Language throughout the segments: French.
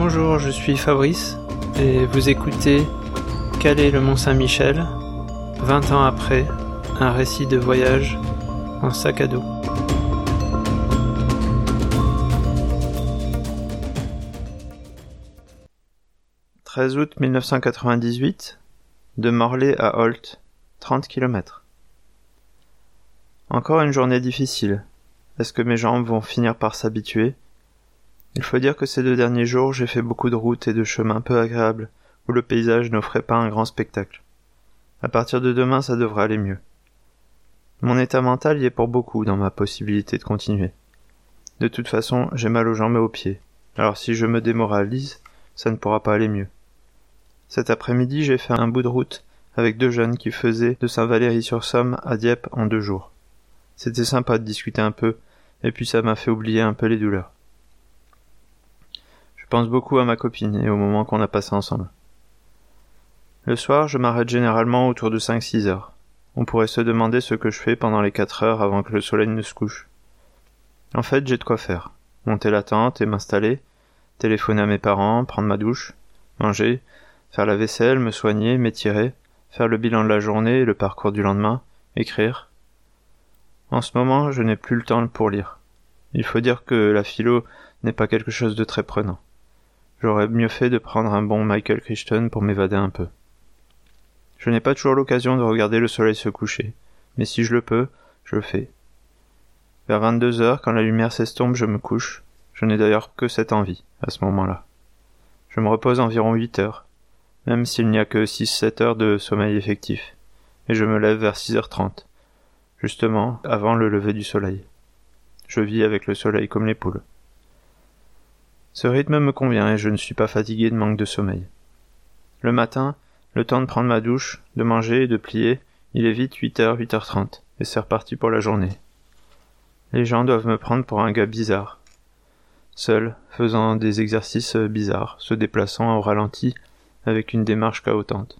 Bonjour, je suis Fabrice et vous écoutez Calais le Mont-Saint-Michel, 20 ans après, un récit de voyage en sac à dos. « 13 août 1998, de Morlaix à Holt, 30 km. Encore une journée difficile. Est-ce que mes jambes vont finir par s'habituer? Il faut dire que ces deux derniers jours, j'ai fait beaucoup de routes et de chemins peu agréables, où le paysage n'offrait pas un grand spectacle. À partir de demain, ça devrait aller mieux. Mon état mental y est pour beaucoup dans ma possibilité de continuer. De toute façon, j'ai mal aux jambes et aux pieds. Alors si je me démoralise, ça ne pourra pas aller mieux. Cet après-midi, j'ai fait un bout de route avec deux jeunes qui faisaient de Saint-Valery-sur-Somme à Dieppe en deux jours. C'était sympa de discuter un peu, et puis ça m'a fait oublier un peu les douleurs. Pense beaucoup à ma copine et au moment qu'on a passé ensemble. Le soir, je m'arrête généralement autour de 5-6 heures. On pourrait se demander ce que je fais pendant les 4 heures avant que le soleil ne se couche. En fait, j'ai de quoi faire. Monter la tente et m'installer, téléphoner à mes parents, prendre ma douche, manger, faire la vaisselle, me soigner, m'étirer, faire le bilan de la journée et le parcours du lendemain, écrire. En ce moment, je n'ai plus le temps pour lire. Il faut dire que la philo n'est pas quelque chose de très prenant. J'aurais mieux fait de prendre un bon Michael Crichton pour m'évader un peu. Je n'ai pas toujours l'occasion de regarder le soleil se coucher, mais si je le peux, je le fais. Vers 22 heures, quand la lumière s'estompe, je me couche. Je n'ai d'ailleurs que cette envie, à ce moment-là. Je me repose environ 8 heures, même s'il n'y a que 6-7 heures de sommeil effectif, et je me lève vers 6h30, justement avant le lever du soleil. Je vis avec le soleil comme les poules. Ce rythme me convient et je ne suis pas fatigué de manque de sommeil. Le matin, le temps de prendre ma douche, de manger et de plier, il est vite 8h, 8h30, et c'est reparti pour la journée. Les gens doivent me prendre pour un gars bizarre. Seul, faisant des exercices bizarres, se déplaçant au ralenti, avec une démarche chaotante.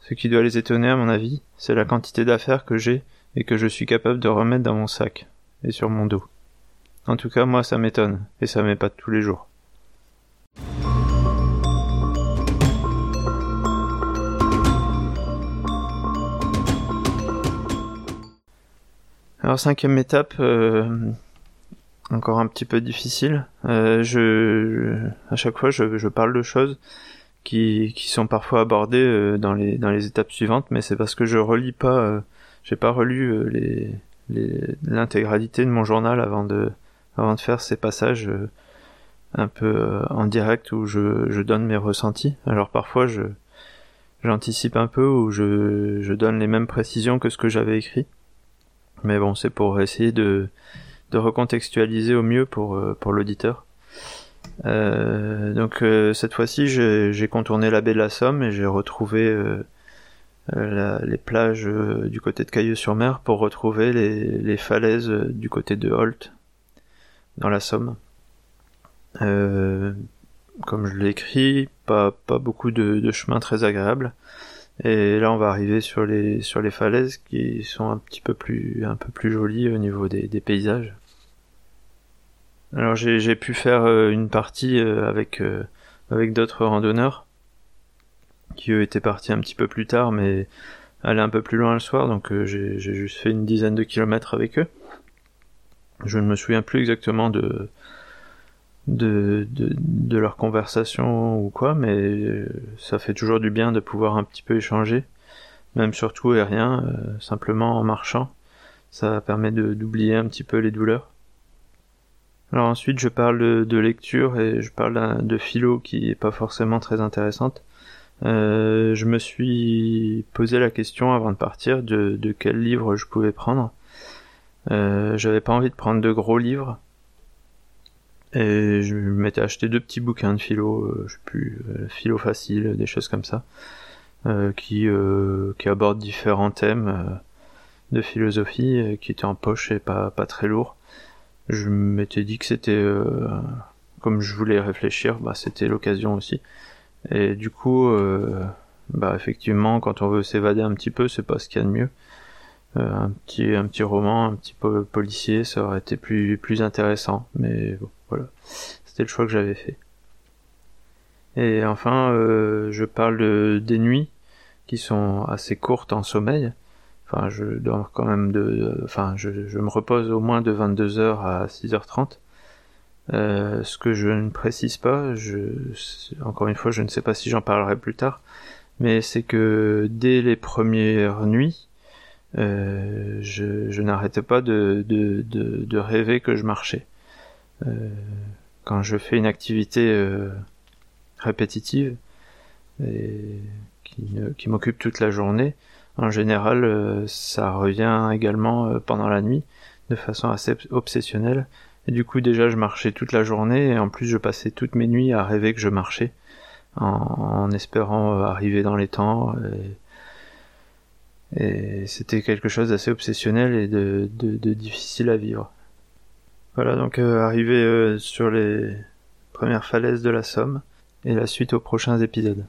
Ce qui doit les étonner, à mon avis, c'est la quantité d'affaires que j'ai et que je suis capable de remettre dans mon sac et sur mon dos. En tout cas, moi, ça m'étonne, et ça m'est pas tous les jours. Alors cinquième étape, euh, encore un petit peu difficile. Euh, je, à chaque fois, je, parle de choses qui, qui sont parfois abordées euh, dans les dans les étapes suivantes, mais c'est parce que je relis pas, j'ai pas relu l'intégralité de mon journal avant de avant de faire ces passages euh, un peu euh, en direct où je, donne mes ressentis. Alors parfois je j'anticipe un peu ou je, donne les mêmes précisions que ce que j'avais écrit. Mais bon, c'est pour essayer de, recontextualiser au mieux pour, euh, l'auditeur. Donc cette fois-ci, j'ai contourné la baie de la Somme et j'ai retrouvé les plages du côté de Cailleux-sur-Mer pour retrouver les falaises du côté de Holt, dans la Somme. Euh, comme je l'ai écrit, pas, pas beaucoup de, de chemins très agréables. Et là, on va arriver sur les, sur les falaises qui sont un petit peu plus, un peu plus jolies au niveau des, des paysages. Alors, j'ai pu faire euh, une partie euh, avec, avec d'autres randonneurs qui eux étaient partis un petit peu plus tard, mais allaient un peu plus loin le soir, donc j'ai juste fait une dizaine de kilomètres avec eux. Je ne me souviens plus exactement de, de, de, leur conversation ou quoi, mais ça fait toujours du bien de pouvoir un petit peu échanger, même sur tout et rien, euh, simplement en marchant. Ça permet d'oublier un petit peu les douleurs. Alors ensuite, je parle de, lecture et je parle de philo qui est pas forcément très intéressante. Euh, je me suis posé la question avant de partir de quel livre je pouvais prendre. Euh, j'avais pas envie de prendre de gros livres. Et je m'étais acheté deux petits bouquins de philo, euh, je sais plus, euh, philo facile, des choses comme ça, qui, qui abordent différents thèmes de philosophie, qui étaient en poche et pas, pas très lourds. Je m'étais dit que c'était, comme je voulais réfléchir, bah, c'était l'occasion aussi. Et du coup, bah effectivement, quand on veut s'évader un petit peu, c'est pas ce qu'il y a de mieux. Euh, un petit un petit roman, un petit policier, ça aurait été plus plus intéressant. Mais bon, voilà, c'était le choix que j'avais fait. Et enfin, euh, je parle de, des nuits qui sont assez courtes en sommeil. Enfin, je dors quand même de, enfin, je, je me repose au moins de 22h à 6h30. Euh, ce que je ne précise pas, je, encore une fois, je ne sais pas si j'en parlerai plus tard, mais c'est que dès les premières nuits, euh, je, je n'arrêtais pas de, rêver que je marchais. Euh, quand je fais une activité euh, répétitive et qui, m'occupe toute la journée, en général, ça revient également pendant la nuit de façon assez obsessionnelle. Et du coup, déjà, je marchais toute la journée et en plus, je passais toutes mes nuits à rêver que je marchais en, en espérant arriver dans les temps. Et, et c'était quelque chose d'assez obsessionnel et de, difficile à vivre. Voilà, donc euh, arrivé euh, sur les premières falaises de la Somme et la suite aux prochains épisodes.